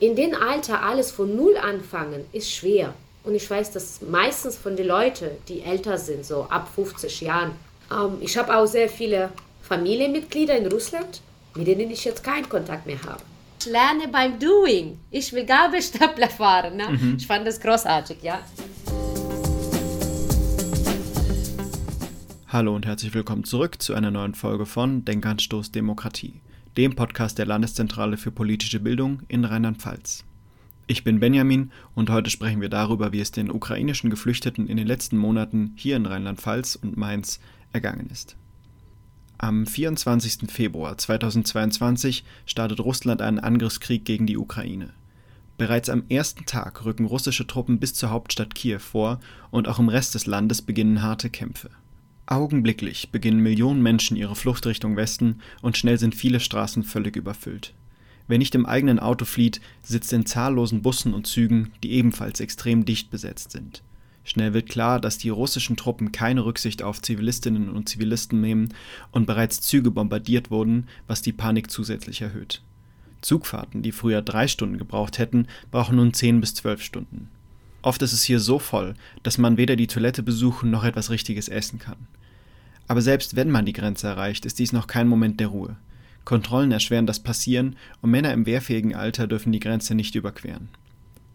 in dem Alter alles von Null anfangen, ist schwer. Und ich weiß, dass meistens von den Leuten, die älter sind, so ab 50 Jahren, ähm, ich habe auch sehr viele Familienmitglieder in Russland, mit denen ich jetzt keinen Kontakt mehr habe. Ich lerne beim Doing. Ich will Gabelstapler fahren. Ne? Mhm. Ich fand das großartig, ja. Hallo und herzlich willkommen zurück zu einer neuen Folge von Denkanstoß Demokratie, dem Podcast der Landeszentrale für politische Bildung in Rheinland-Pfalz. Ich bin Benjamin und heute sprechen wir darüber, wie es den ukrainischen Geflüchteten in den letzten Monaten hier in Rheinland-Pfalz und Mainz ergangen ist. Am 24. Februar 2022 startet Russland einen Angriffskrieg gegen die Ukraine. Bereits am ersten Tag rücken russische Truppen bis zur Hauptstadt Kiew vor und auch im Rest des Landes beginnen harte Kämpfe. Augenblicklich beginnen Millionen Menschen ihre Flucht Richtung Westen und schnell sind viele Straßen völlig überfüllt. Wer nicht im eigenen Auto flieht, sitzt in zahllosen Bussen und Zügen, die ebenfalls extrem dicht besetzt sind. Schnell wird klar, dass die russischen Truppen keine Rücksicht auf Zivilistinnen und Zivilisten nehmen und bereits Züge bombardiert wurden, was die Panik zusätzlich erhöht. Zugfahrten, die früher drei Stunden gebraucht hätten, brauchen nun zehn bis zwölf Stunden. Oft ist es hier so voll, dass man weder die Toilette besuchen noch etwas Richtiges essen kann. Aber selbst wenn man die Grenze erreicht, ist dies noch kein Moment der Ruhe. Kontrollen erschweren das Passieren und Männer im wehrfähigen Alter dürfen die Grenze nicht überqueren.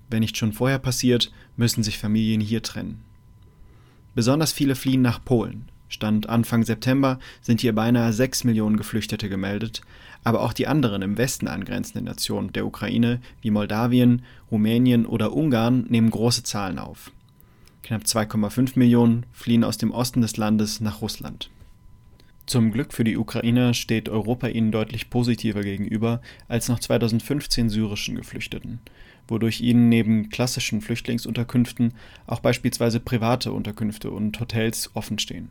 Wenn nicht schon vorher passiert, müssen sich Familien hier trennen. Besonders viele fliehen nach Polen. Stand Anfang September sind hier beinahe sechs Millionen Geflüchtete gemeldet, aber auch die anderen im Westen angrenzenden Nationen der Ukraine wie Moldawien, Rumänien oder Ungarn nehmen große Zahlen auf. Knapp 2,5 Millionen fliehen aus dem Osten des Landes nach Russland. Zum Glück für die Ukrainer steht Europa ihnen deutlich positiver gegenüber als noch 2015 syrischen Geflüchteten, wodurch ihnen neben klassischen Flüchtlingsunterkünften auch beispielsweise private Unterkünfte und Hotels offenstehen.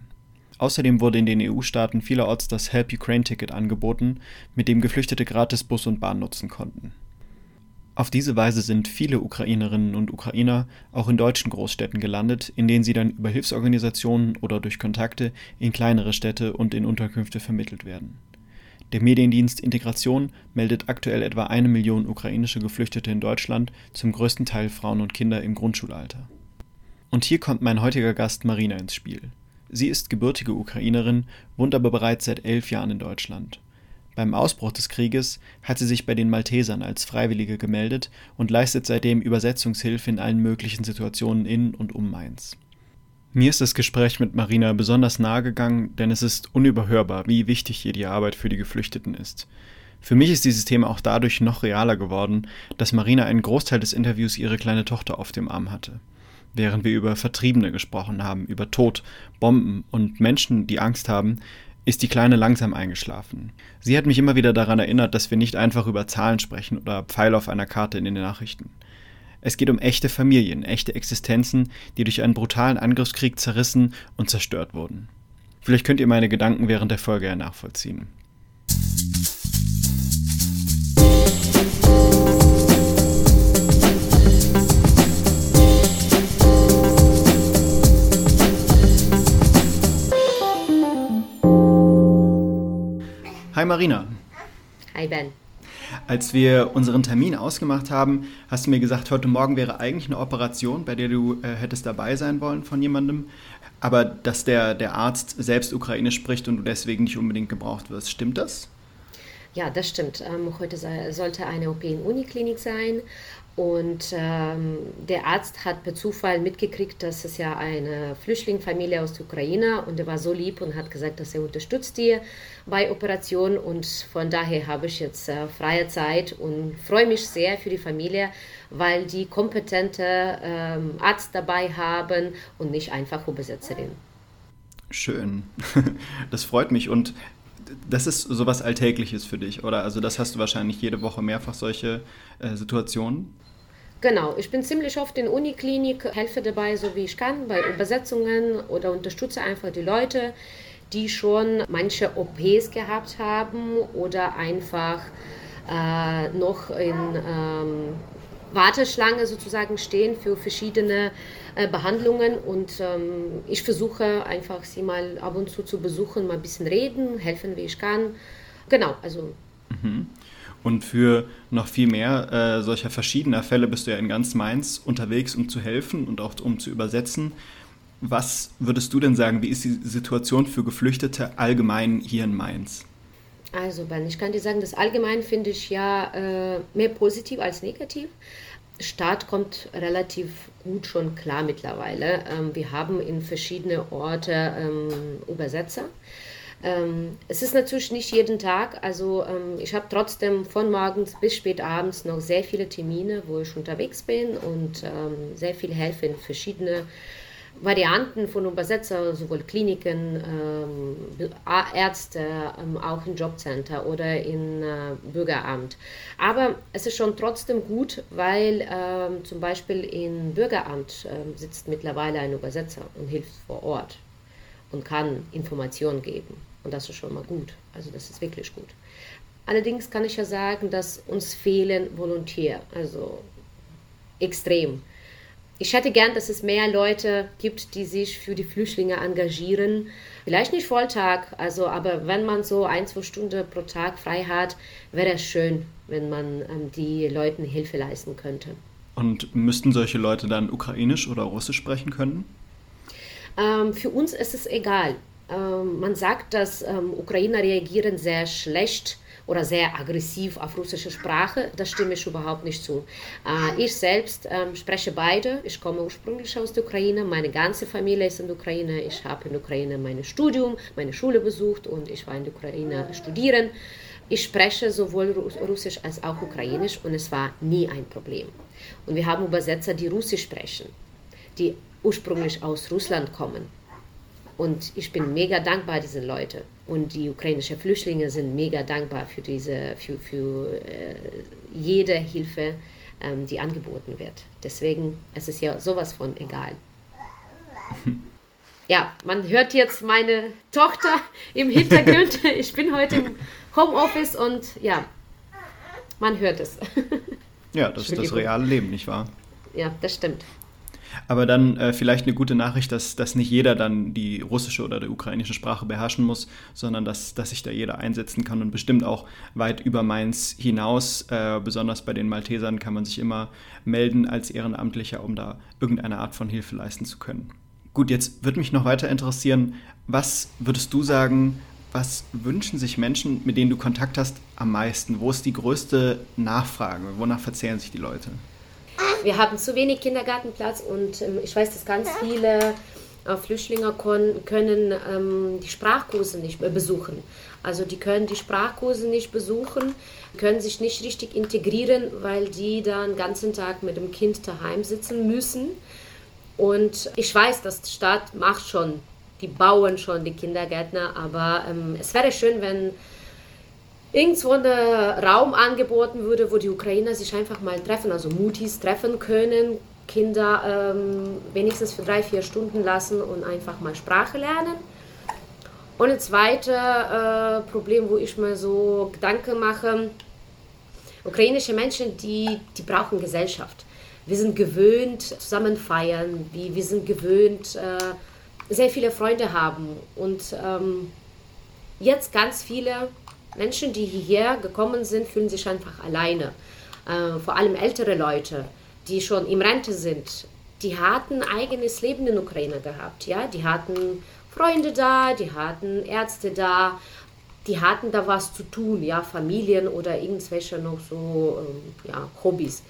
Außerdem wurde in den EU-Staaten vielerorts das Help Ukraine-Ticket angeboten, mit dem Geflüchtete gratis Bus und Bahn nutzen konnten. Auf diese Weise sind viele Ukrainerinnen und Ukrainer auch in deutschen Großstädten gelandet, in denen sie dann über Hilfsorganisationen oder durch Kontakte in kleinere Städte und in Unterkünfte vermittelt werden. Der Mediendienst Integration meldet aktuell etwa eine Million ukrainische Geflüchtete in Deutschland, zum größten Teil Frauen und Kinder im Grundschulalter. Und hier kommt mein heutiger Gast Marina ins Spiel. Sie ist gebürtige Ukrainerin, wohnt aber bereits seit elf Jahren in Deutschland. Beim Ausbruch des Krieges hat sie sich bei den Maltesern als Freiwillige gemeldet und leistet seitdem Übersetzungshilfe in allen möglichen Situationen in und um Mainz. Mir ist das Gespräch mit Marina besonders nahe gegangen, denn es ist unüberhörbar, wie wichtig hier die Arbeit für die Geflüchteten ist. Für mich ist dieses Thema auch dadurch noch realer geworden, dass Marina einen Großteil des Interviews ihre kleine Tochter auf dem Arm hatte. Während wir über Vertriebene gesprochen haben, über Tod, Bomben und Menschen, die Angst haben, ist die Kleine langsam eingeschlafen. Sie hat mich immer wieder daran erinnert, dass wir nicht einfach über Zahlen sprechen oder Pfeile auf einer Karte in den Nachrichten. Es geht um echte Familien, echte Existenzen, die durch einen brutalen Angriffskrieg zerrissen und zerstört wurden. Vielleicht könnt ihr meine Gedanken während der Folge ja nachvollziehen. Hi Marina. Hi Ben. Als wir unseren Termin ausgemacht haben, hast du mir gesagt, heute Morgen wäre eigentlich eine Operation, bei der du äh, hättest dabei sein wollen von jemandem, aber dass der, der Arzt selbst Ukrainisch spricht und du deswegen nicht unbedingt gebraucht wirst. Stimmt das? Ja, das stimmt. Ähm, heute sollte eine OP in Uniklinik sein und ähm, der Arzt hat per Zufall mitgekriegt, dass es ja eine Flüchtlingsfamilie aus der Ukraine und er war so lieb und hat gesagt, dass er unterstützt die bei Operationen und von daher habe ich jetzt äh, freie Zeit und freue mich sehr für die Familie, weil die kompetente ähm, Arzt dabei haben und nicht einfach Übersetzerin. Schön, das freut mich. Und das ist sowas Alltägliches für dich, oder? Also das hast du wahrscheinlich jede Woche mehrfach solche äh, Situationen? Genau, ich bin ziemlich oft in Uniklinik, helfe dabei, so wie ich kann, bei Übersetzungen oder unterstütze einfach die Leute, die schon manche OPs gehabt haben oder einfach äh, noch in ähm, Warteschlange sozusagen stehen für verschiedene äh, Behandlungen und ähm, ich versuche einfach sie mal ab und zu zu besuchen, mal ein bisschen reden, helfen, wie ich kann. Genau, also. Mhm. Und für noch viel mehr äh, solcher verschiedener Fälle bist du ja in ganz Mainz unterwegs, um zu helfen und auch um zu übersetzen. Was würdest du denn sagen, wie ist die Situation für Geflüchtete allgemein hier in Mainz? Also Ben, ich kann dir sagen, das allgemein finde ich ja äh, mehr positiv als negativ. Staat kommt relativ gut schon klar mittlerweile. Ähm, wir haben in verschiedene Orte ähm, Übersetzer. Ähm, es ist natürlich nicht jeden Tag, also ähm, ich habe trotzdem von morgens bis spät abends noch sehr viele Termine, wo ich unterwegs bin und ähm, sehr viel helfe in verschiedene Varianten von Übersetzer, sowohl Kliniken, ähm, Ärzte, ähm, auch im Jobcenter oder im äh, Bürgeramt. Aber es ist schon trotzdem gut, weil ähm, zum Beispiel im Bürgeramt ähm, sitzt mittlerweile ein Übersetzer und hilft vor Ort und kann Informationen geben. Und das ist schon mal gut. Also das ist wirklich gut. Allerdings kann ich ja sagen, dass uns fehlen Volontier, also extrem. Ich hätte gern, dass es mehr Leute gibt, die sich für die Flüchtlinge engagieren. Vielleicht nicht Volltag, also, aber wenn man so ein, zwei Stunden pro Tag frei hat, wäre es schön, wenn man ähm, die Leuten Hilfe leisten könnte. Und müssten solche Leute dann ukrainisch oder russisch sprechen können? Ähm, für uns ist es egal. Ähm, man sagt, dass ähm, Ukrainer reagieren sehr schlecht oder sehr aggressiv auf russische Sprache. Das stimme ich überhaupt nicht zu. Äh, ich selbst ähm, spreche beide. Ich komme ursprünglich aus der Ukraine. Meine ganze Familie ist in der Ukraine. Ich habe in der Ukraine mein Studium, meine Schule besucht und ich war in der Ukraine studieren. Ich spreche sowohl Russisch als auch Ukrainisch und es war nie ein Problem. Und wir haben Übersetzer, die Russisch sprechen, die ursprünglich aus Russland kommen und ich bin mega dankbar, diese Leute. Und die ukrainischen Flüchtlinge sind mega dankbar für, diese, für, für äh, jede Hilfe, ähm, die angeboten wird. Deswegen es ist es ja sowas von egal. Ja, man hört jetzt meine Tochter im Hintergrund. Ich bin heute im Homeoffice und ja, man hört es. Ja, das ist das reale Leben, nicht wahr? Ja, das stimmt. Aber dann äh, vielleicht eine gute Nachricht, dass, dass nicht jeder dann die russische oder die ukrainische Sprache beherrschen muss, sondern dass, dass sich da jeder einsetzen kann und bestimmt auch weit über Mainz hinaus. Äh, besonders bei den Maltesern kann man sich immer melden als Ehrenamtlicher, um da irgendeine Art von Hilfe leisten zu können. Gut, jetzt würde mich noch weiter interessieren, was würdest du sagen, was wünschen sich Menschen, mit denen du Kontakt hast, am meisten? Wo ist die größte Nachfrage? Wonach verzehren sich die Leute? Wir haben zu wenig Kindergartenplatz und ähm, ich weiß, dass ganz viele äh, Flüchtlinge können ähm, die Sprachkurse nicht besuchen. Also die können die Sprachkurse nicht besuchen, können sich nicht richtig integrieren, weil die dann den ganzen Tag mit dem Kind daheim sitzen müssen. Und ich weiß, dass die Stadt macht schon, die bauen schon die Kindergärtner, aber ähm, es wäre schön, wenn irgendwo ein Raum angeboten würde, wo die Ukrainer sich einfach mal treffen, also Mutis treffen können, Kinder ähm, wenigstens für drei, vier Stunden lassen und einfach mal Sprache lernen. Und ein zweites äh, Problem, wo ich mir so Gedanken mache, ukrainische Menschen, die, die brauchen Gesellschaft. Wir sind gewöhnt, zusammen feiern, wir, wir sind gewöhnt, äh, sehr viele Freunde haben. Und ähm, jetzt ganz viele Menschen, die hierher gekommen sind, fühlen sich einfach alleine. Äh, vor allem ältere Leute, die schon im Rente sind, die hatten eigenes Leben in Ukraine gehabt. Ja? Die hatten Freunde da, die hatten Ärzte da, die hatten da was zu tun, ja, Familien oder irgendwelche noch so ähm, ja, Hobbys.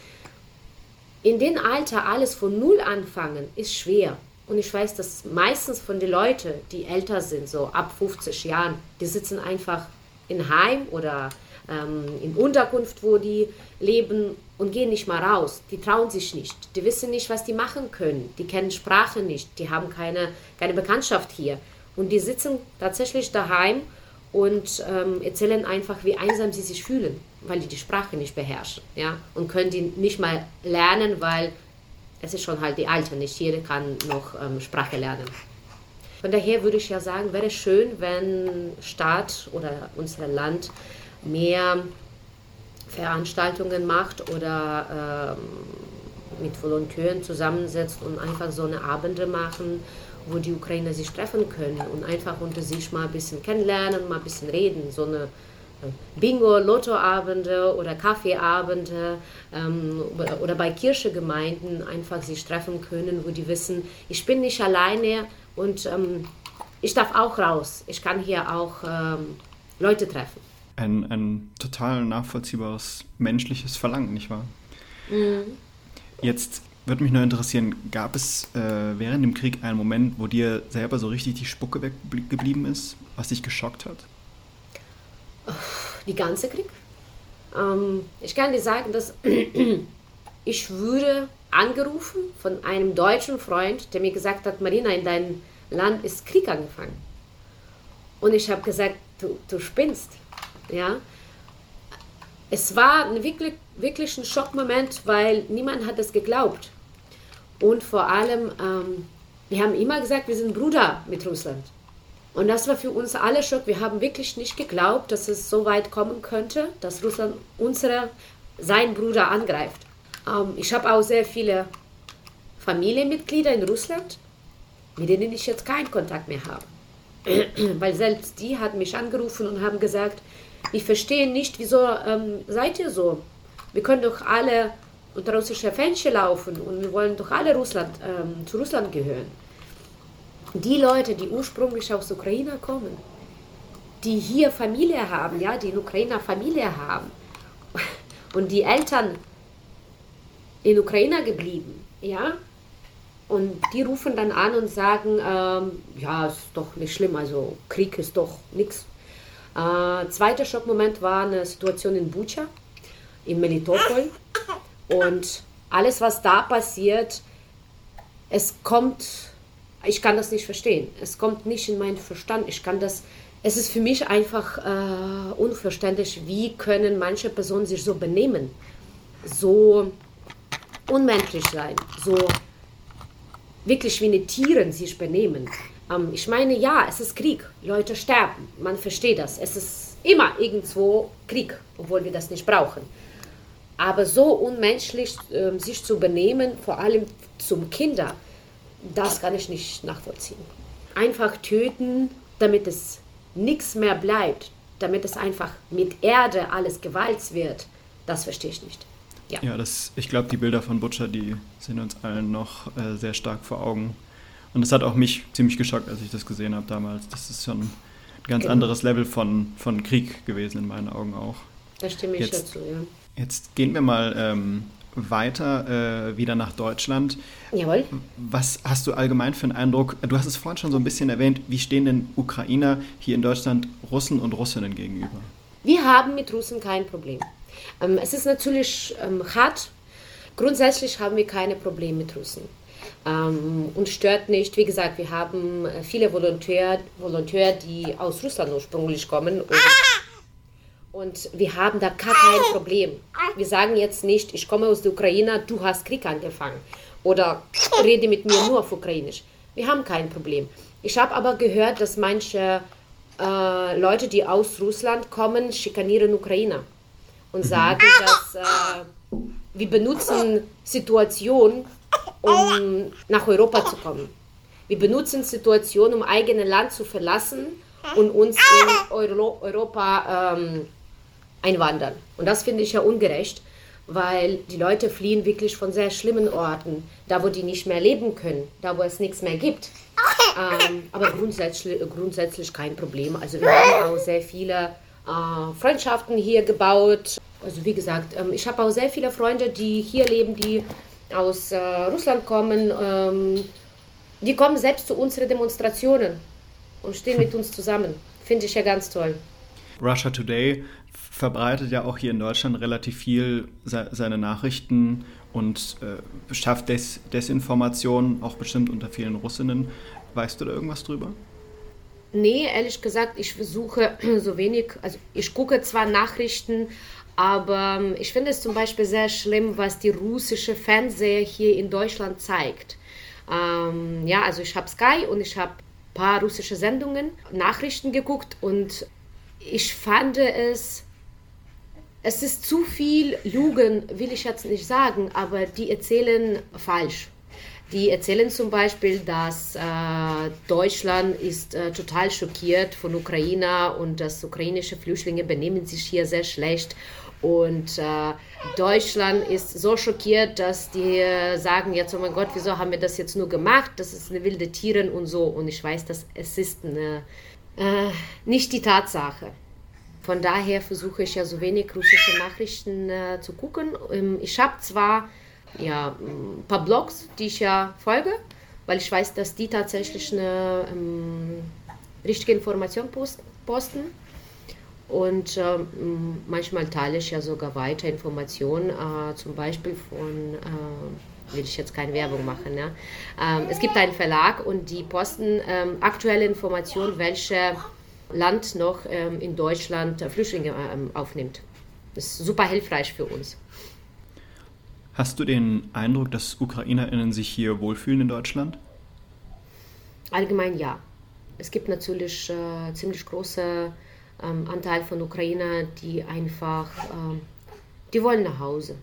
In dem Alter alles von Null anfangen, ist schwer. Und ich weiß, dass meistens von den Leuten, die älter sind, so ab 50 Jahren, die sitzen einfach in Heim oder ähm, in Unterkunft, wo die leben und gehen nicht mal raus. Die trauen sich nicht. Die wissen nicht, was die machen können. Die kennen Sprache nicht. Die haben keine, keine Bekanntschaft hier. Und die sitzen tatsächlich daheim und ähm, erzählen einfach, wie einsam sie sich fühlen, weil die die Sprache nicht beherrschen. Ja? Und können die nicht mal lernen, weil es ist schon halt die Alte, nicht jeder kann noch ähm, Sprache lernen. Von daher würde ich ja sagen, wäre schön, wenn Staat oder unser Land mehr Veranstaltungen macht oder ähm, mit Volontären zusammensetzt und einfach so eine Abende machen, wo die Ukrainer sich treffen können und einfach unter sich mal ein bisschen kennenlernen, mal ein bisschen reden. So eine Bingo, Lottoabende oder Kaffeeabende ähm, oder bei Kirchegemeinden einfach sich treffen können, wo die wissen, ich bin nicht alleine und ähm, ich darf auch raus. Ich kann hier auch ähm, Leute treffen. Ein, ein total nachvollziehbares menschliches Verlangen, nicht wahr? Mhm. Jetzt würde mich nur interessieren, gab es äh, während dem Krieg einen Moment, wo dir selber so richtig die Spucke weggeblieben ist, was dich geschockt hat? Die ganze Krieg? Ähm, ich kann dir sagen, dass ich wurde angerufen von einem deutschen Freund, der mir gesagt hat, Marina, in deinem Land ist Krieg angefangen. Und ich habe gesagt, du, du spinnst. Ja? Es war ein wirklich, wirklich ein Schockmoment, weil niemand hat es geglaubt. Und vor allem, ähm, wir haben immer gesagt, wir sind Bruder mit Russland. Und das war für uns alle Schock. Wir haben wirklich nicht geglaubt, dass es so weit kommen könnte, dass Russland unsere, sein Bruder angreift. Ähm, ich habe auch sehr viele Familienmitglieder in Russland, mit denen ich jetzt keinen Kontakt mehr habe. Weil selbst die hat mich angerufen und haben gesagt, ich verstehe nicht, wieso ähm, seid ihr so? Wir können doch alle unter russische Fähnchen laufen und wir wollen doch alle Russland, ähm, zu Russland gehören. Die Leute, die ursprünglich aus Ukraine kommen, die hier Familie haben, ja, die in Ukraine Familie haben und die Eltern in Ukraine geblieben, ja, und die rufen dann an und sagen, ähm, ja, ist doch nicht schlimm, also Krieg ist doch nichts. Äh, zweiter Schockmoment war eine Situation in Bucha, in Melitopol. Und alles, was da passiert, es kommt, ich kann das nicht verstehen. Es kommt nicht in meinen Verstand. Ich kann das, es ist für mich einfach äh, unverständlich, wie können manche Personen sich so benehmen, so unmenschlich sein, so wirklich wie eine Tieren sich benehmen. Ähm, ich meine, ja, es ist Krieg, Leute sterben, man versteht das. Es ist immer irgendwo Krieg, obwohl wir das nicht brauchen. Aber so unmenschlich äh, sich zu benehmen, vor allem zum Kinder, das kann ich nicht nachvollziehen. Einfach töten, damit es nichts mehr bleibt, damit es einfach mit Erde alles Gewalt wird, das verstehe ich nicht. Ja, ja das, ich glaube, die Bilder von Butcher, die sind uns allen noch äh, sehr stark vor Augen. Und das hat auch mich ziemlich geschockt, als ich das gesehen habe damals. Das ist schon ein ganz genau. anderes Level von, von Krieg gewesen in meinen Augen auch. Da stimme ich jetzt, dazu, ja. Jetzt gehen wir mal ähm, weiter äh, wieder nach Deutschland. Jawohl. Was hast du allgemein für einen Eindruck? Du hast es vorhin schon so ein bisschen erwähnt. Wie stehen denn Ukrainer hier in Deutschland Russen und Russinnen gegenüber? Wir haben mit Russen kein Problem. Ähm, es ist natürlich ähm, hart. Grundsätzlich haben wir keine Probleme mit Russen. Ähm, uns stört nicht, wie gesagt, wir haben äh, viele Volontäre, Volontäre, die aus Russland ursprünglich kommen. Und, und wir haben da gar kein Problem. Wir sagen jetzt nicht, ich komme aus der Ukraine, du hast Krieg angefangen. Oder rede mit mir nur auf Ukrainisch. Wir haben kein Problem. Ich habe aber gehört, dass manche äh, Leute, die aus Russland kommen, schikanieren Ukrainer und sagen, dass äh, wir benutzen Situationen, um nach Europa zu kommen. Wir benutzen Situationen, um eigenes Land zu verlassen und uns in Euro Europa ähm, einwandern. Und das finde ich ja ungerecht, weil die Leute fliehen wirklich von sehr schlimmen Orten, da wo die nicht mehr leben können, da wo es nichts mehr gibt. Ähm, aber grundsätzlich, grundsätzlich kein Problem. Also wir haben auch sehr viele äh, Freundschaften hier gebaut. Also wie gesagt, ähm, ich habe auch sehr viele Freunde, die hier leben, die aus äh, Russland kommen. Ähm, die kommen selbst zu unseren Demonstrationen und stehen mit uns zusammen. Finde ich ja ganz toll. Russia Today verbreitet ja auch hier in Deutschland relativ viel se seine Nachrichten und äh, schafft Des Desinformation, auch bestimmt unter vielen Russinnen. Weißt du da irgendwas drüber? Nee, ehrlich gesagt, ich versuche so wenig, also ich gucke zwar Nachrichten, aber ähm, ich finde es zum Beispiel sehr schlimm, was die russische Fernseher hier in Deutschland zeigt. Ähm, ja, also ich habe Sky und ich habe ein paar russische Sendungen, Nachrichten geguckt und ich fand es, es ist zu viel Lügen, will ich jetzt nicht sagen, aber die erzählen falsch. Die erzählen zum Beispiel, dass äh, Deutschland ist äh, total schockiert von Ukraine und dass ukrainische Flüchtlinge benehmen sich hier sehr schlecht. Und äh, Deutschland ist so schockiert, dass die sagen jetzt, oh mein Gott, wieso haben wir das jetzt nur gemacht? Das ist eine wilde Tieren und so. Und ich weiß, dass es ist eine, äh, nicht die Tatsache. Von daher versuche ich ja so wenig russische Nachrichten äh, zu gucken. Ähm, ich habe zwar ja, ein paar Blogs, die ich ja folge, weil ich weiß, dass die tatsächlich eine ähm, richtige Information posten. Und ähm, manchmal teile ich ja sogar weiter Informationen, äh, zum Beispiel von, äh, will ich jetzt keine Werbung machen, ja? Ähm, es gibt einen Verlag und die posten ähm, aktuelle Informationen, welche Land noch ähm, in Deutschland Flüchtlinge ähm, aufnimmt. Das ist super hilfreich für uns. Hast du den Eindruck, dass UkrainerInnen sich hier wohlfühlen in Deutschland? Allgemein ja. Es gibt natürlich äh, ziemlich große ähm, Anteil von Ukrainern, die einfach, ähm, die wollen nach Hause.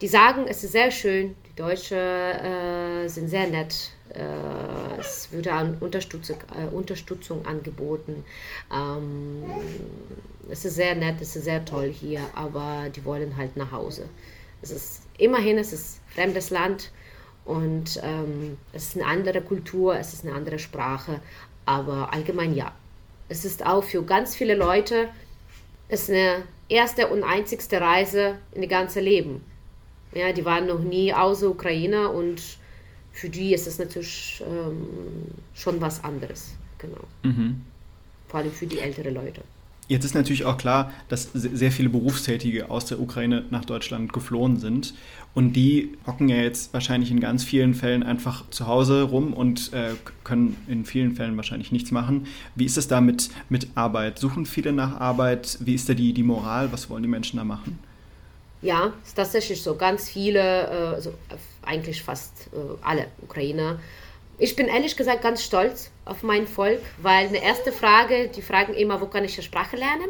Die sagen, es ist sehr schön, die Deutschen äh, sind sehr nett, äh, es würde an Unterstützung, äh, Unterstützung angeboten. Ähm, es ist sehr nett, es ist sehr toll hier, aber die wollen halt nach Hause. Es ist immerhin, es ist fremdes Land und ähm, es ist eine andere Kultur, es ist eine andere Sprache, aber allgemein ja. Es ist auch für ganz viele Leute es ist eine erste und einzigste Reise in ihr ganzes Leben. Ja, die waren noch nie außer Ukraine und für die ist es natürlich ähm, schon was anderes. Genau. Mhm. Vor allem für die älteren Leute. Jetzt ist natürlich auch klar, dass sehr viele Berufstätige aus der Ukraine nach Deutschland geflohen sind. Und die hocken ja jetzt wahrscheinlich in ganz vielen Fällen einfach zu Hause rum und äh, können in vielen Fällen wahrscheinlich nichts machen. Wie ist es da mit, mit Arbeit? Suchen viele nach Arbeit? Wie ist da die, die Moral? Was wollen die Menschen da machen? Ja, ist tatsächlich so. Ganz viele, äh, also eigentlich fast äh, alle Ukrainer ich bin ehrlich gesagt ganz stolz auf mein Volk, weil eine erste Frage, die fragen immer, wo kann ich die Sprache lernen?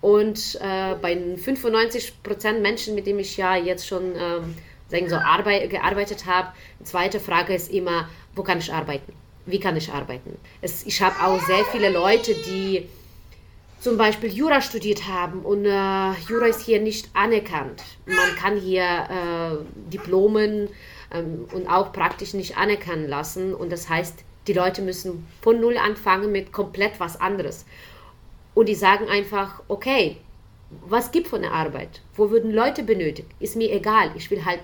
Und äh, bei 95 Prozent Menschen, mit denen ich ja jetzt schon ähm, sagen so arbeit, gearbeitet habe, zweite Frage ist immer, wo kann ich arbeiten? Wie kann ich arbeiten? Es, ich habe auch sehr viele Leute, die zum Beispiel Jura studiert haben und äh, Jura ist hier nicht anerkannt. Man kann hier äh, Diplomen ähm, und auch praktisch nicht anerkennen lassen. Und das heißt, die Leute müssen von Null anfangen mit komplett was anderes. Und die sagen einfach, okay, was gibt von der Arbeit? Wo würden Leute benötigt? Ist mir egal. Ich will halt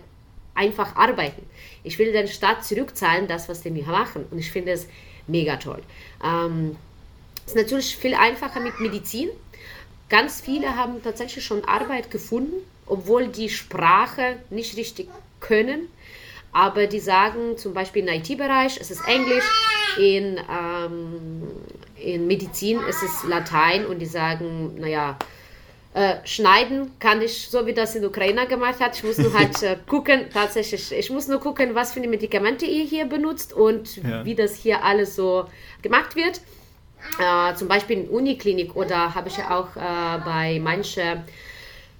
einfach arbeiten. Ich will den Staat zurückzahlen, das, was die mir machen. Und ich finde es mega toll. Ähm, ist natürlich viel einfacher mit Medizin. Ganz viele haben tatsächlich schon Arbeit gefunden, obwohl die Sprache nicht richtig können aber die sagen zum Beispiel im IT-Bereich es ist Englisch, in, ähm, in Medizin ist es Latein und die sagen, naja, äh, schneiden kann ich, so wie das in Ukraine gemacht hat. Ich muss nur halt äh, gucken, tatsächlich, ich muss nur gucken, was für Medikamente ihr hier benutzt und ja. wie das hier alles so gemacht wird. Äh, zum Beispiel in Uniklinik oder habe ich ja auch äh, bei manchen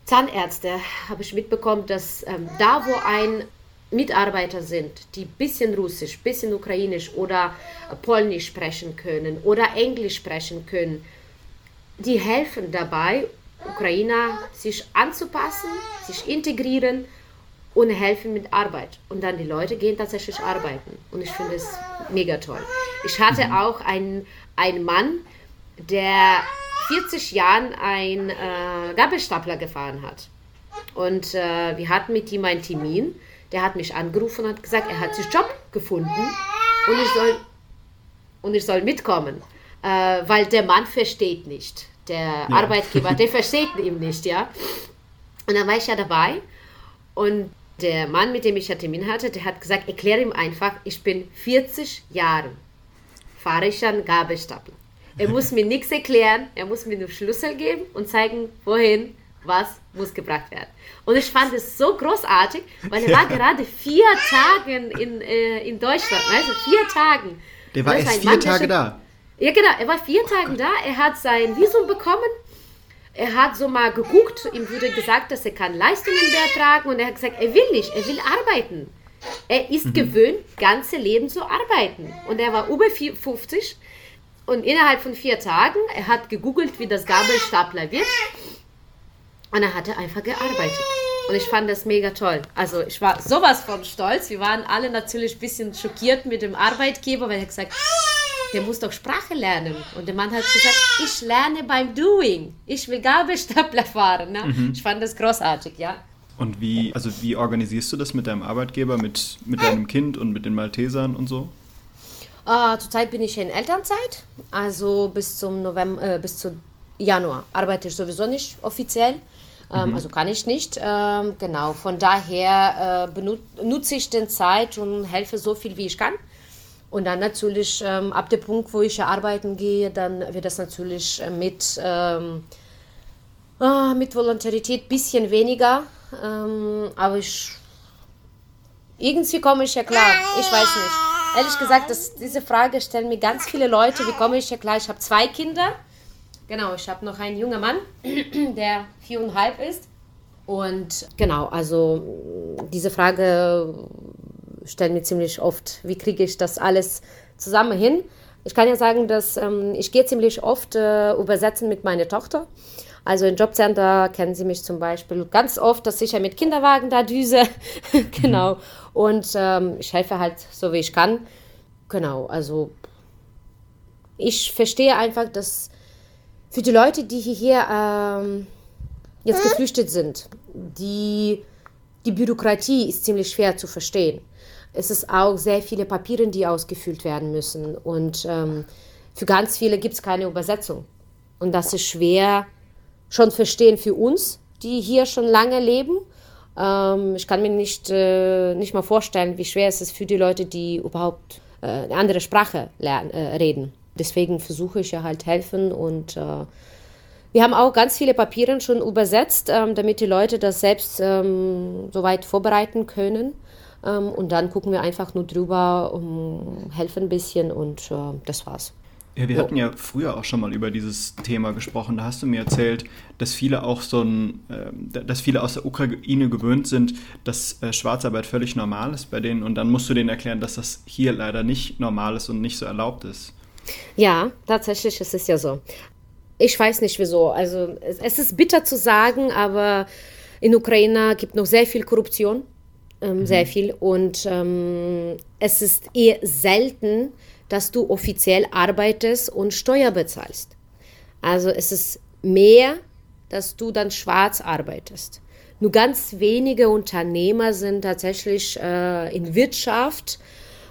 Zahnärzte habe ich mitbekommen, dass ähm, da, wo ein Mitarbeiter sind, die bisschen Russisch, bisschen Ukrainisch oder Polnisch sprechen können oder Englisch sprechen können, die helfen dabei, Ukrainer sich anzupassen, sich integrieren und helfen mit Arbeit. Und dann die Leute gehen tatsächlich arbeiten. Und ich finde es mega toll. Ich hatte mhm. auch einen, einen Mann, der 40 Jahre ein äh, Gabelstapler gefahren hat. Und äh, wir hatten mit ihm einen Termin der hat mich angerufen und hat gesagt, er hat sich Job gefunden und ich soll, und ich soll mitkommen, äh, weil der Mann versteht nicht. Der ja. Arbeitgeber, der versteht ihn nicht, ja. Und dann war ich ja dabei und der Mann, mit dem ich ja Termin hatte, der hat gesagt, erkläre ihm einfach, ich bin 40 Jahre, fahre ich an Gabelstapel. Er muss mir nichts erklären, er muss mir nur Schlüssel geben und zeigen, wohin was muss gebracht werden. Und ich fand es so großartig, weil er ja. war gerade vier Tage in, äh, in Deutschland, also vier Tagen. Der war erst vier Mann, Tage da. Ja, genau, er war vier oh Tage da, er hat sein Visum bekommen, er hat so mal geguckt, ihm wurde gesagt, dass er kann Leistungen betragen und er hat gesagt, er will nicht, er will arbeiten. Er ist mhm. gewöhnt, ganze Leben zu arbeiten. Und er war über 50 und innerhalb von vier Tagen, er hat gegoogelt, wie das Gabelstapler wird. Und er hatte einfach gearbeitet. Und ich fand das mega toll. Also ich war sowas von stolz. Wir waren alle natürlich ein bisschen schockiert mit dem Arbeitgeber, weil er gesagt der muss doch Sprache lernen. Und der Mann hat gesagt, ich lerne beim Doing. Ich will Gabelstapler fahren. Ne? Mhm. Ich fand das großartig, ja. Und wie, also wie organisierst du das mit deinem Arbeitgeber, mit, mit deinem Kind und mit den Maltesern und so? Uh, zurzeit bin ich in Elternzeit, also bis zum November, äh, bis zu Januar arbeite ich sowieso nicht offiziell. Ähm, mhm. Also kann ich nicht. Ähm, genau, von daher äh, nutze ich den Zeit und helfe so viel wie ich kann. Und dann natürlich ähm, ab dem Punkt, wo ich arbeiten gehe, dann wird das natürlich mit, ähm, äh, mit Volontarität ein bisschen weniger. Aber ich, irgendwie komme ich ja klar. Ich weiß nicht. Ehrlich gesagt, das, diese Frage stellen mir ganz viele Leute. Wie komme ich ja klar? Ich habe zwei Kinder. Genau, ich habe noch einen jungen Mann, der viereinhalb ist. Und genau, also diese Frage stellen mir ziemlich oft, wie kriege ich das alles zusammen hin? Ich kann ja sagen, dass ähm, ich gehe ziemlich oft äh, übersetzen mit meiner Tochter. Also im Jobcenter kennen Sie mich zum Beispiel ganz oft, dass ich ja mit Kinderwagen da düse. genau. Und ähm, ich helfe halt so, wie ich kann. Genau. Also ich verstehe einfach, dass für die Leute, die hier ähm, jetzt geflüchtet sind, die, die Bürokratie ist ziemlich schwer zu verstehen es ist auch sehr viele Papiere, die ausgefüllt werden müssen. Und ähm, für ganz viele gibt es keine Übersetzung. Und das ist schwer schon verstehen für uns, die hier schon lange leben. Ähm, ich kann mir nicht, äh, nicht mal vorstellen, wie schwer es ist für die Leute, die überhaupt äh, eine andere Sprache lernen, äh, reden. Deswegen versuche ich ja halt helfen und äh, wir haben auch ganz viele Papiere schon übersetzt, ähm, damit die Leute das selbst ähm, soweit vorbereiten können. Ähm, und dann gucken wir einfach nur drüber, um, helfen ein bisschen und äh, das war's. Ja, wir hatten ja früher auch schon mal über dieses Thema gesprochen. Da hast du mir erzählt, dass viele auch so ein, äh, dass viele aus der Ukraine gewöhnt sind, dass äh, Schwarzarbeit völlig normal ist bei denen. Und dann musst du denen erklären, dass das hier leider nicht normal ist und nicht so erlaubt ist. Ja, tatsächlich ist es ja so. Ich weiß nicht wieso. Also es, es ist bitter zu sagen, aber in Ukraine gibt noch sehr viel Korruption ähm, mhm. sehr viel. Und ähm, es ist eher selten, dass du offiziell arbeitest und Steuer bezahlst. Also es ist mehr, dass du dann schwarz arbeitest. Nur ganz wenige Unternehmer sind tatsächlich äh, in Wirtschaft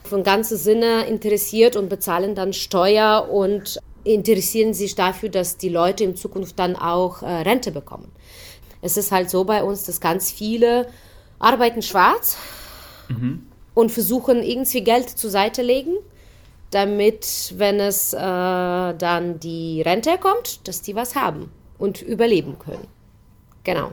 von ganzem Sinne interessiert und bezahlen dann Steuer und interessieren sich dafür, dass die Leute in Zukunft dann auch äh, Rente bekommen. Es ist halt so bei uns, dass ganz viele arbeiten schwarz mhm. und versuchen irgendwie Geld zur Seite legen, damit, wenn es äh, dann die Rente kommt, dass die was haben und überleben können. Genau.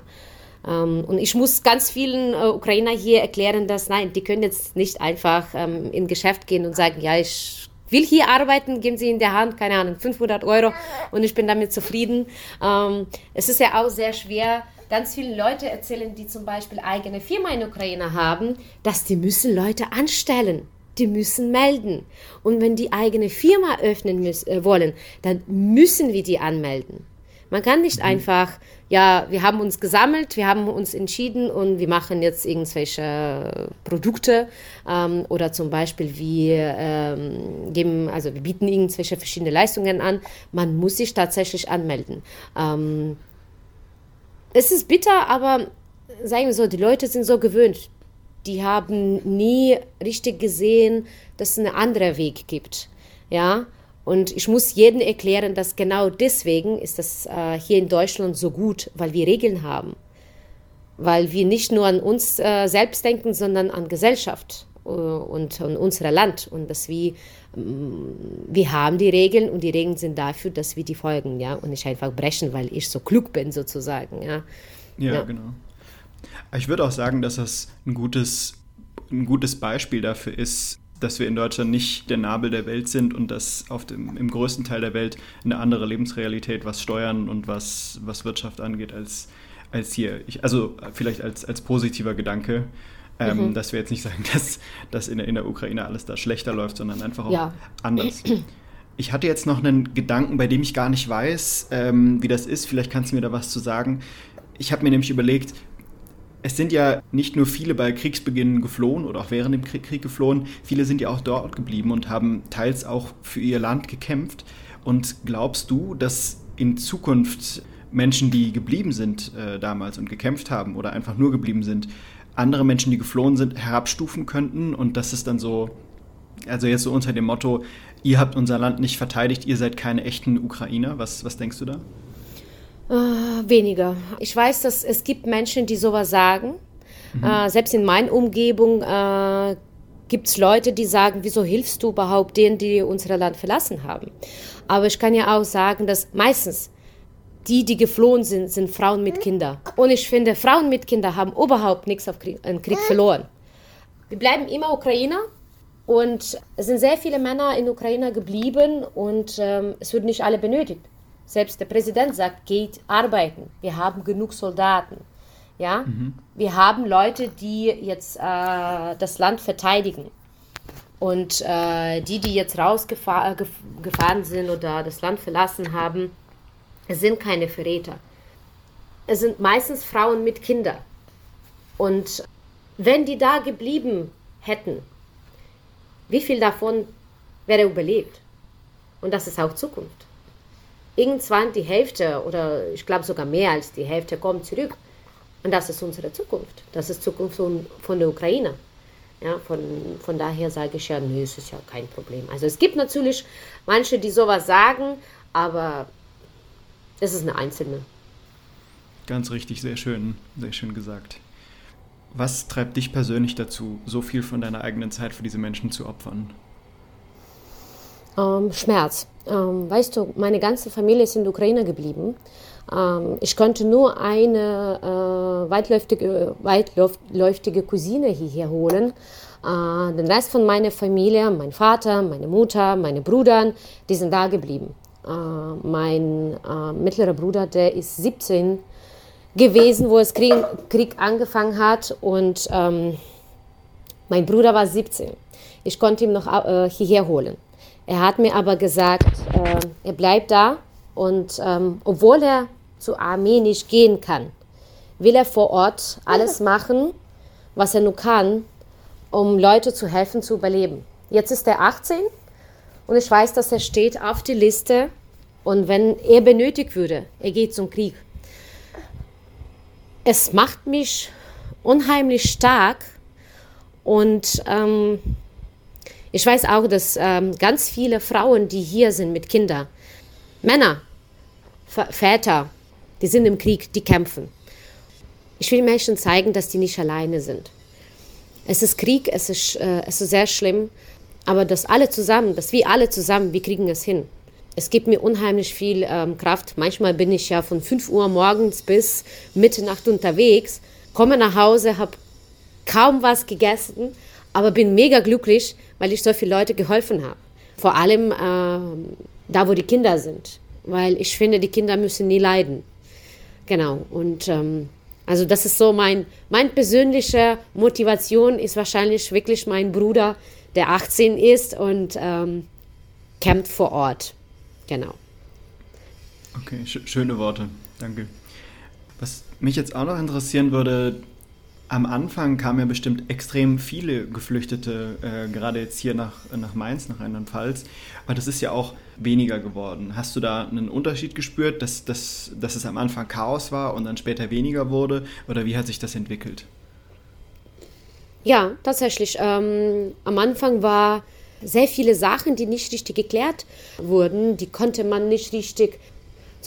Ähm, und ich muss ganz vielen äh, Ukrainer hier erklären, dass nein, die können jetzt nicht einfach ähm, in Geschäft gehen und sagen, ja, ich will hier arbeiten, geben Sie in der Hand, keine Ahnung, 500 Euro und ich bin damit zufrieden. Ähm, es ist ja auch sehr schwer, ganz viele Leute erzählen, die zum Beispiel eigene Firma in Ukraine haben, dass die müssen Leute anstellen. Die müssen melden. Und wenn die eigene Firma öffnen müssen, äh, wollen, dann müssen wir die anmelden. Man kann nicht mhm. einfach, ja, wir haben uns gesammelt, wir haben uns entschieden und wir machen jetzt irgendwelche Produkte ähm, oder zum Beispiel wir ähm, geben, also wir bieten irgendwelche verschiedene Leistungen an. Man muss sich tatsächlich anmelden. Ähm, es ist bitter, aber sagen wir so, die Leute sind so gewöhnt. Die haben nie richtig gesehen, dass es einen anderen Weg gibt. Ja, und ich muss jedem erklären, dass genau deswegen ist das äh, hier in Deutschland so gut, weil wir Regeln haben. Weil wir nicht nur an uns äh, selbst denken, sondern an Gesellschaft äh, und an unser Land. Und dass wir, ähm, wir haben die Regeln und die Regeln sind dafür, dass wir die folgen, ja, und nicht einfach brechen, weil ich so klug bin, sozusagen, ja. Ja, ja. genau. Ich würde auch sagen, dass das ein gutes, ein gutes Beispiel dafür ist, dass wir in Deutschland nicht der Nabel der Welt sind und dass auf dem, im größten Teil der Welt eine andere Lebensrealität, was Steuern und was, was Wirtschaft angeht, als, als hier. Ich, also vielleicht als, als positiver Gedanke. Ähm, mhm. Dass wir jetzt nicht sagen, dass, dass in, der, in der Ukraine alles da schlechter läuft, sondern einfach auch ja. anders. Ich hatte jetzt noch einen Gedanken, bei dem ich gar nicht weiß, ähm, wie das ist. Vielleicht kannst du mir da was zu sagen. Ich habe mir nämlich überlegt, es sind ja nicht nur viele bei Kriegsbeginn geflohen oder auch während dem Krieg, geflohen, viele sind ja auch dort geblieben und haben teils auch für ihr Land gekämpft. Und glaubst du, dass in Zukunft Menschen, die geblieben sind äh, damals und gekämpft haben oder einfach nur geblieben sind, andere Menschen, die geflohen sind, herabstufen könnten und dass es dann so, also jetzt so unter dem Motto, ihr habt unser Land nicht verteidigt, ihr seid keine echten Ukrainer. Was, was denkst du da? Äh, weniger. Ich weiß, dass es gibt Menschen, die sowas sagen. Mhm. Äh, selbst in meiner Umgebung äh, gibt es Leute, die sagen, wieso hilfst du überhaupt denen, die unser Land verlassen haben? Aber ich kann ja auch sagen, dass meistens die, die geflohen sind, sind Frauen mit Kindern. Und ich finde, Frauen mit Kindern haben überhaupt nichts auf Krieg, Krieg verloren. Wir bleiben immer Ukrainer und es sind sehr viele Männer in Ukraine geblieben und ähm, es wird nicht alle benötigt. Selbst der Präsident sagt, geht arbeiten. Wir haben genug Soldaten. Ja, mhm. wir haben Leute, die jetzt äh, das Land verteidigen. Und äh, die, die jetzt rausgefahren sind oder das Land verlassen haben, sind keine Verräter. Es sind meistens Frauen mit Kindern. Und wenn die da geblieben hätten, wie viel davon wäre überlebt? Und das ist auch Zukunft. Irgendwann die Hälfte oder ich glaube sogar mehr als die Hälfte kommt zurück. Und das ist unsere Zukunft. Das ist Zukunft von, der Ukraine. Ja, von, von daher sage ich ja, nö, es ist ja kein Problem. Also es gibt natürlich manche, die sowas sagen, aber es ist eine einzelne. Ganz richtig, sehr schön, sehr schön gesagt. Was treibt dich persönlich dazu, so viel von deiner eigenen Zeit für diese Menschen zu opfern? Ähm, Schmerz. Ähm, weißt du, meine ganze Familie ist in der Ukraine geblieben. Ähm, ich konnte nur eine äh, weitläufige, weitläufige Cousine hierher holen. Äh, den Rest von meiner Familie, mein Vater, meine Mutter, meine Brüder, die sind da geblieben. Äh, mein äh, mittlerer Bruder, der ist 17 gewesen, wo es Krieg, Krieg angefangen hat und ähm, mein Bruder war 17. Ich konnte ihn noch äh, hierher holen. Er hat mir aber gesagt, äh, er bleibt da und ähm, obwohl er zur Armee nicht gehen kann, will er vor Ort alles machen, was er nur kann, um Leute zu helfen zu überleben. Jetzt ist er 18 und ich weiß, dass er steht auf die Liste und wenn er benötigt würde, er geht zum Krieg. Es macht mich unheimlich stark und ähm, ich weiß auch, dass ähm, ganz viele Frauen, die hier sind mit Kindern, Männer, Väter, die sind im Krieg, die kämpfen. Ich will Menschen zeigen, dass die nicht alleine sind. Es ist Krieg, es ist, äh, es ist sehr schlimm, aber dass alle zusammen, dass wir alle zusammen, wir kriegen es hin es gibt mir unheimlich viel ähm, Kraft. Manchmal bin ich ja von 5 Uhr morgens bis Mitternacht unterwegs, komme nach Hause, habe kaum was gegessen, aber bin mega glücklich, weil ich so viele Leute geholfen habe. Vor allem äh, da, wo die Kinder sind, weil ich finde, die Kinder müssen nie leiden. Genau. Und ähm, also das ist so mein, mein persönliche Motivation ist wahrscheinlich wirklich mein Bruder, der 18 ist und ähm, kämpft vor Ort. Genau. Okay, sch schöne Worte. Danke. Was mich jetzt auch noch interessieren würde, am Anfang kamen ja bestimmt extrem viele Geflüchtete, äh, gerade jetzt hier nach, nach Mainz, nach Rheinland-Pfalz. Aber das ist ja auch weniger geworden. Hast du da einen Unterschied gespürt, dass, dass, dass es am Anfang Chaos war und dann später weniger wurde? Oder wie hat sich das entwickelt? Ja, tatsächlich. Ähm, am Anfang war sehr viele Sachen, die nicht richtig geklärt wurden, die konnte man nicht richtig,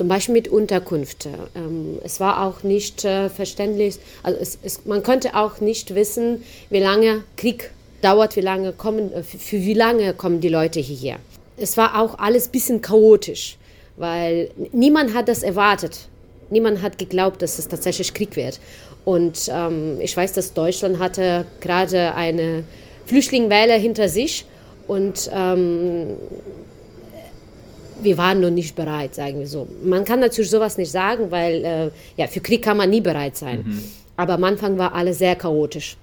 zum Beispiel mit Unterkunft. Ähm, es war auch nicht äh, verständlich, also es, es, man konnte auch nicht wissen, wie lange Krieg dauert, wie lange kommen, äh, für wie lange kommen die Leute hierher. Es war auch alles ein bisschen chaotisch, weil niemand hat das erwartet. Niemand hat geglaubt, dass es tatsächlich Krieg wird. Und ähm, ich weiß, dass Deutschland hatte gerade eine Flüchtlingswelle hinter sich und ähm, wir waren noch nicht bereit, sagen wir so. Man kann natürlich sowas nicht sagen, weil äh, ja, für Krieg kann man nie bereit sein. Mhm. Aber am Anfang war alles sehr chaotisch.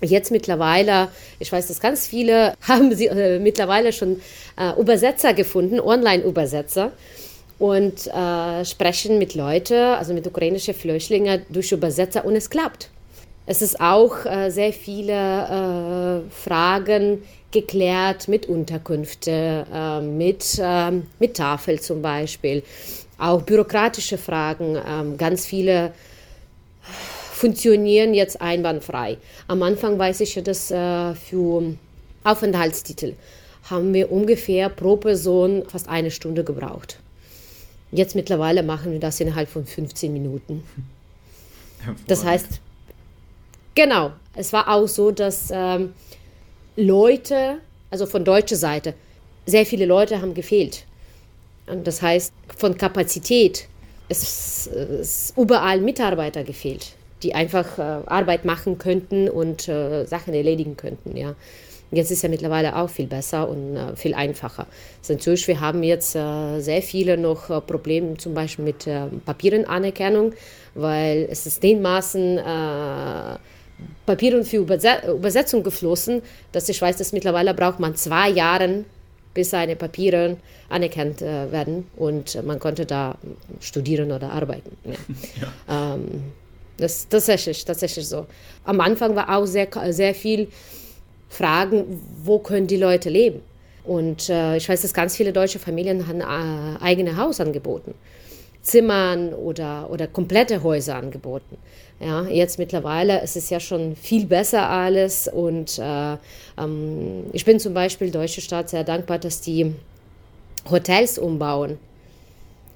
Jetzt mittlerweile, ich weiß, dass ganz viele haben sie äh, mittlerweile schon äh, Übersetzer gefunden, Online-Übersetzer und äh, sprechen mit Leuten, also mit ukrainischen Flüchtlingen durch Übersetzer und es klappt. Es ist auch äh, sehr viele äh, Fragen geklärt mit Unterkünfte, äh, mit, ähm, mit Tafel zum Beispiel, auch bürokratische Fragen, ähm, ganz viele funktionieren jetzt einwandfrei. Am Anfang weiß ich ja, dass äh, für Aufenthaltstitel haben wir ungefähr pro Person fast eine Stunde gebraucht. Jetzt mittlerweile machen wir das innerhalb von 15 Minuten. Das heißt, genau, es war auch so, dass ähm, Leute, also von deutscher Seite, sehr viele Leute haben gefehlt. Und das heißt, von Kapazität, es ist überall Mitarbeiter gefehlt, die einfach äh, Arbeit machen könnten und äh, Sachen erledigen könnten, ja. Jetzt ist ja mittlerweile auch viel besser und äh, viel einfacher. Also natürlich, wir haben jetzt äh, sehr viele noch äh, Probleme, zum Beispiel mit äh, Papierenanerkennung, weil es ist den Maßen äh, Papieren für Übersetzung geflossen, dass ich weiß, dass mittlerweile braucht man zwei Jahre, bis seine Papiere anerkannt äh, werden und man konnte da studieren oder arbeiten. Ja. ja. Ähm, das ist tatsächlich, tatsächlich so. Am Anfang war auch sehr, sehr viel fragen, wo können die Leute leben. Und äh, ich weiß, dass ganz viele deutsche Familien haben äh, eigene Haus angeboten. Zimmern oder, oder komplette Häuser angeboten. Ja, jetzt mittlerweile ist es ja schon viel besser alles und äh, ähm, ich bin zum Beispiel deutsche Staat sehr dankbar, dass die Hotels umbauen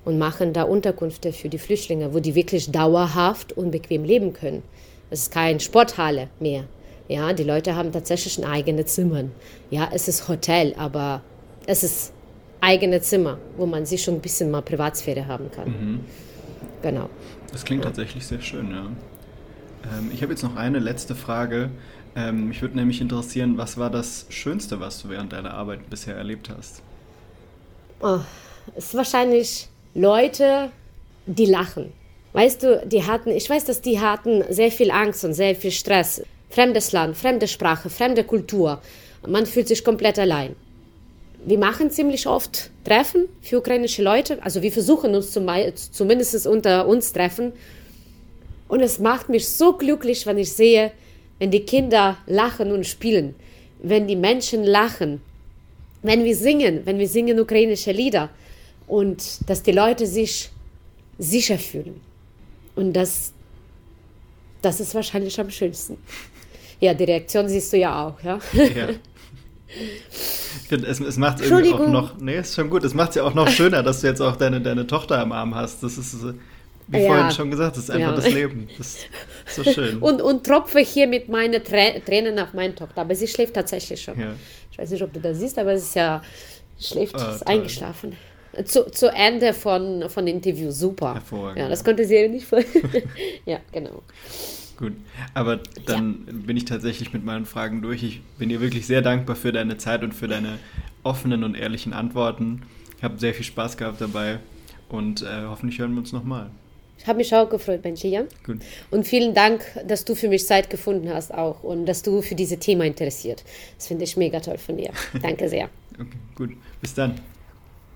und machen da Unterkünfte für die Flüchtlinge, wo die wirklich dauerhaft und bequem leben können. Es ist keine Sporthalle mehr. Ja, die Leute haben tatsächlich ein eigenes Zimmer. Ja, es ist Hotel, aber es ist eigene Zimmer, wo man sich schon ein bisschen mal Privatsphäre haben kann. Mhm. Genau. Das klingt ja. tatsächlich sehr schön, ja. Ähm, ich habe jetzt noch eine letzte Frage. Ähm, mich würde nämlich interessieren, was war das Schönste, was du während deiner Arbeit bisher erlebt hast? Oh, es ist wahrscheinlich Leute, die lachen. Weißt du, die hatten, ich weiß, dass die hatten sehr viel Angst und sehr viel Stress. Fremdes Land, fremde Sprache, fremde Kultur. Man fühlt sich komplett allein. Wir machen ziemlich oft Treffen für ukrainische Leute. Also wir versuchen uns zum, zumindest unter uns Treffen. Und es macht mich so glücklich, wenn ich sehe, wenn die Kinder lachen und spielen, wenn die Menschen lachen, wenn wir singen, wenn wir singen ukrainische Lieder und dass die Leute sich sicher fühlen. Und das, das ist wahrscheinlich am schönsten. Ja, die Reaktion siehst du ja auch, ja. ja. Ich finde, es, es macht irgendwie auch noch, nee, ist schon gut, es macht es ja auch noch schöner, dass du jetzt auch deine, deine Tochter am Arm hast. Das ist, wie ja. vorhin schon gesagt, das ist einfach ja. das Leben. Das ist so schön. und, und tropfe hier mit meinen Tränen auf meine Tochter, aber sie schläft tatsächlich schon. Ja. Ich weiß nicht, ob du das siehst, aber sie ist ja, schläft, oh, ist eingeschlafen. Zu, zu Ende von, von Interview, super. Hervorragend. Ja, das konnte sie ja nicht vor. ja, genau. Gut, aber dann ja. bin ich tatsächlich mit meinen Fragen durch. Ich bin dir wirklich sehr dankbar für deine Zeit und für deine offenen und ehrlichen Antworten. Ich habe sehr viel Spaß gehabt dabei und äh, hoffentlich hören wir uns nochmal. Ich habe mich auch gefreut, Benji. Gut. Und vielen Dank, dass du für mich Zeit gefunden hast auch und dass du für dieses Thema interessiert. Das finde ich mega toll von dir. Danke sehr. okay, gut. Bis dann.